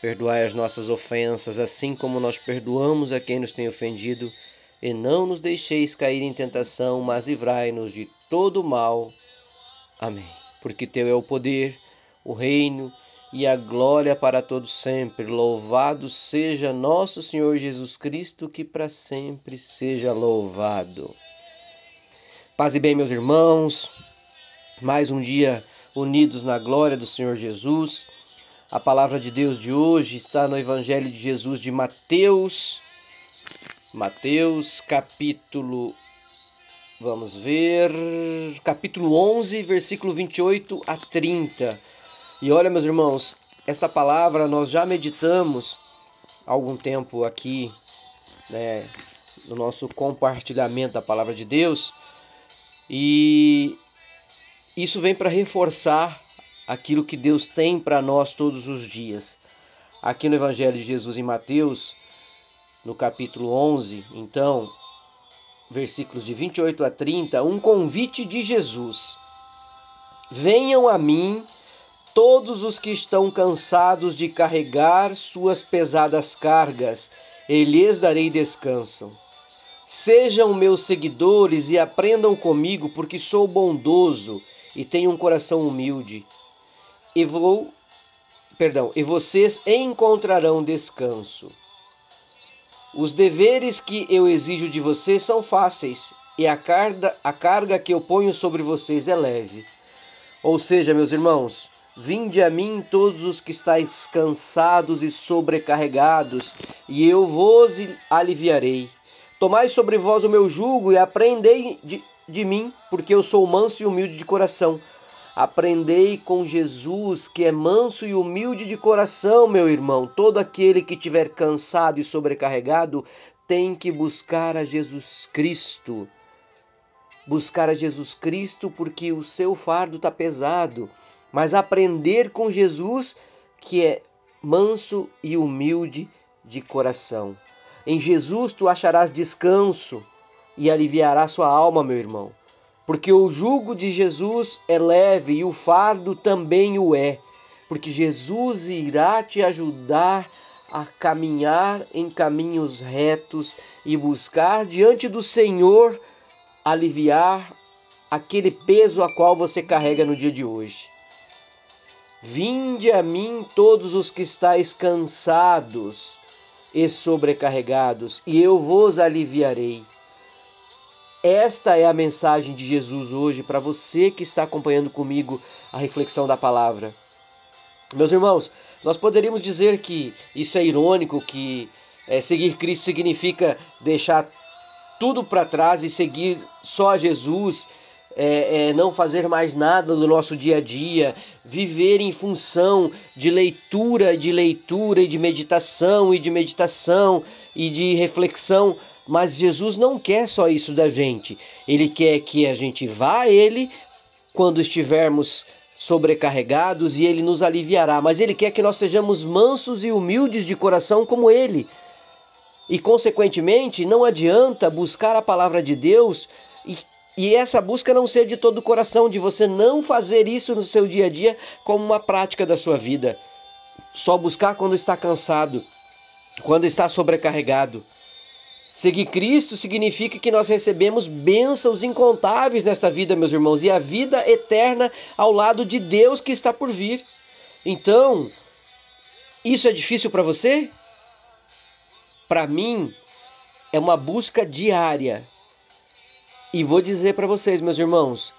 Perdoai as nossas ofensas, assim como nós perdoamos a quem nos tem ofendido, e não nos deixeis cair em tentação, mas livrai-nos de todo mal. Amém. Porque teu é o poder, o reino e a glória para todos sempre. Louvado seja nosso Senhor Jesus Cristo, que para sempre seja louvado. Paz e bem, meus irmãos. Mais um dia unidos na glória do Senhor Jesus. A palavra de Deus de hoje está no Evangelho de Jesus de Mateus, Mateus capítulo Vamos ver, capítulo 11, versículo 28 a 30. E olha, meus irmãos, essa palavra nós já meditamos há algum tempo aqui, né, no nosso compartilhamento da palavra de Deus. E isso vem para reforçar aquilo que Deus tem para nós todos os dias. Aqui no Evangelho de Jesus em Mateus, no capítulo 11, então, versículos de 28 a 30, um convite de Jesus. Venham a mim todos os que estão cansados de carregar suas pesadas cargas, e lhes darei descanso. Sejam meus seguidores e aprendam comigo, porque sou bondoso e tenho um coração humilde e vou, perdão, e vocês encontrarão descanso. Os deveres que eu exijo de vocês são fáceis e a carga, a carga que eu ponho sobre vocês é leve. Ou seja, meus irmãos, vinde a mim todos os que estáis cansados e sobrecarregados, e eu vos aliviarei. Tomai sobre vós o meu jugo e aprendei de, de mim, porque eu sou manso e humilde de coração Aprendei com Jesus, que é manso e humilde de coração, meu irmão. Todo aquele que tiver cansado e sobrecarregado tem que buscar a Jesus Cristo. Buscar a Jesus Cristo porque o seu fardo está pesado. Mas aprender com Jesus, que é manso e humilde de coração. Em Jesus tu acharás descanso e aliviará sua alma, meu irmão porque o jugo de Jesus é leve e o fardo também o é, porque Jesus irá te ajudar a caminhar em caminhos retos e buscar diante do Senhor aliviar aquele peso a qual você carrega no dia de hoje. Vinde a mim todos os que estáis cansados e sobrecarregados, e eu vos aliviarei. Esta é a mensagem de Jesus hoje para você que está acompanhando comigo a reflexão da palavra. Meus irmãos, nós poderíamos dizer que isso é irônico, que é, seguir Cristo significa deixar tudo para trás e seguir só Jesus, é, é, não fazer mais nada no nosso dia a dia, viver em função de leitura, de leitura e de meditação e de meditação e de reflexão mas Jesus não quer só isso da gente. Ele quer que a gente vá a Ele quando estivermos sobrecarregados e Ele nos aliviará. Mas Ele quer que nós sejamos mansos e humildes de coração como Ele. E, consequentemente, não adianta buscar a palavra de Deus e, e essa busca não ser de todo o coração, de você não fazer isso no seu dia a dia como uma prática da sua vida. Só buscar quando está cansado, quando está sobrecarregado. Seguir Cristo significa que nós recebemos bênçãos incontáveis nesta vida, meus irmãos, e a vida eterna ao lado de Deus que está por vir. Então, isso é difícil para você? Para mim, é uma busca diária. E vou dizer para vocês, meus irmãos,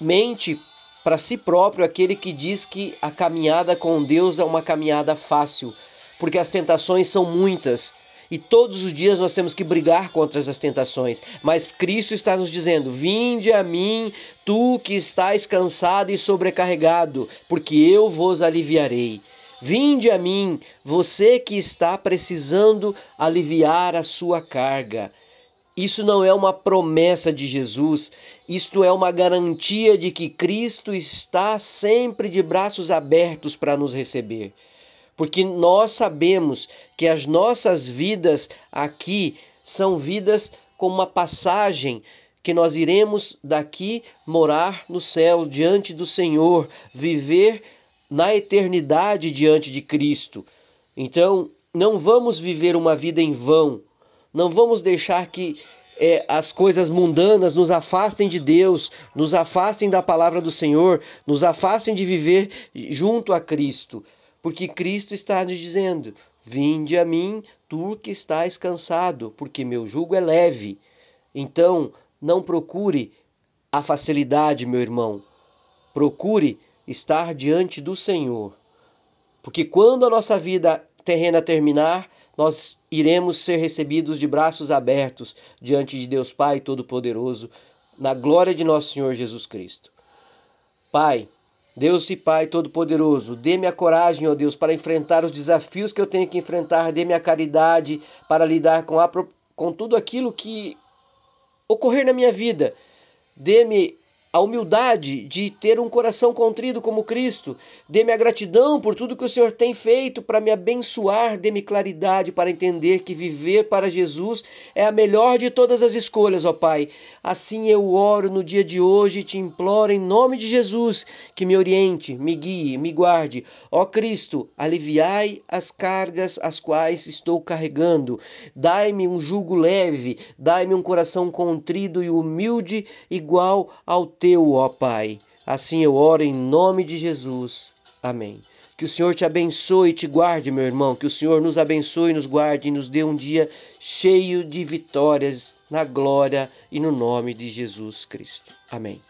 mente para si próprio aquele que diz que a caminhada com Deus é uma caminhada fácil, porque as tentações são muitas e todos os dias nós temos que brigar contra as tentações. Mas Cristo está nos dizendo: Vinde a mim, tu que estás cansado e sobrecarregado, porque eu vos aliviarei. Vinde a mim, você que está precisando aliviar a sua carga. Isso não é uma promessa de Jesus, isto é uma garantia de que Cristo está sempre de braços abertos para nos receber. Porque nós sabemos que as nossas vidas aqui são vidas como uma passagem que nós iremos daqui morar no céu diante do Senhor, viver na eternidade diante de Cristo. Então, não vamos viver uma vida em vão. Não vamos deixar que é, as coisas mundanas nos afastem de Deus, nos afastem da palavra do Senhor, nos afastem de viver junto a Cristo. Porque Cristo está nos dizendo: Vinde a mim, tu que estás cansado, porque meu jugo é leve. Então, não procure a facilidade, meu irmão. Procure estar diante do Senhor. Porque quando a nossa vida terrena terminar, nós iremos ser recebidos de braços abertos diante de Deus Pai Todo-Poderoso, na glória de nosso Senhor Jesus Cristo. Pai, Deus e Pai Todo-Poderoso, dê-me a coragem, ó Deus, para enfrentar os desafios que eu tenho que enfrentar, dê-me a caridade para lidar com, a, com tudo aquilo que ocorrer na minha vida. Dê-me a humildade de ter um coração contrido como Cristo. Dê-me a gratidão por tudo que o Senhor tem feito para me abençoar. Dê-me claridade para entender que viver para Jesus é a melhor de todas as escolhas, ó Pai. Assim eu oro no dia de hoje e te imploro em nome de Jesus que me oriente, me guie, me guarde. Ó Cristo, aliviai as cargas as quais estou carregando. Dai-me um jugo leve, dai-me um coração contrido e humilde igual ao teu, ó Pai. Assim eu oro em nome de Jesus. Amém. Que o Senhor te abençoe e te guarde, meu irmão. Que o Senhor nos abençoe, nos guarde e nos dê um dia cheio de vitórias na glória e no nome de Jesus Cristo. Amém.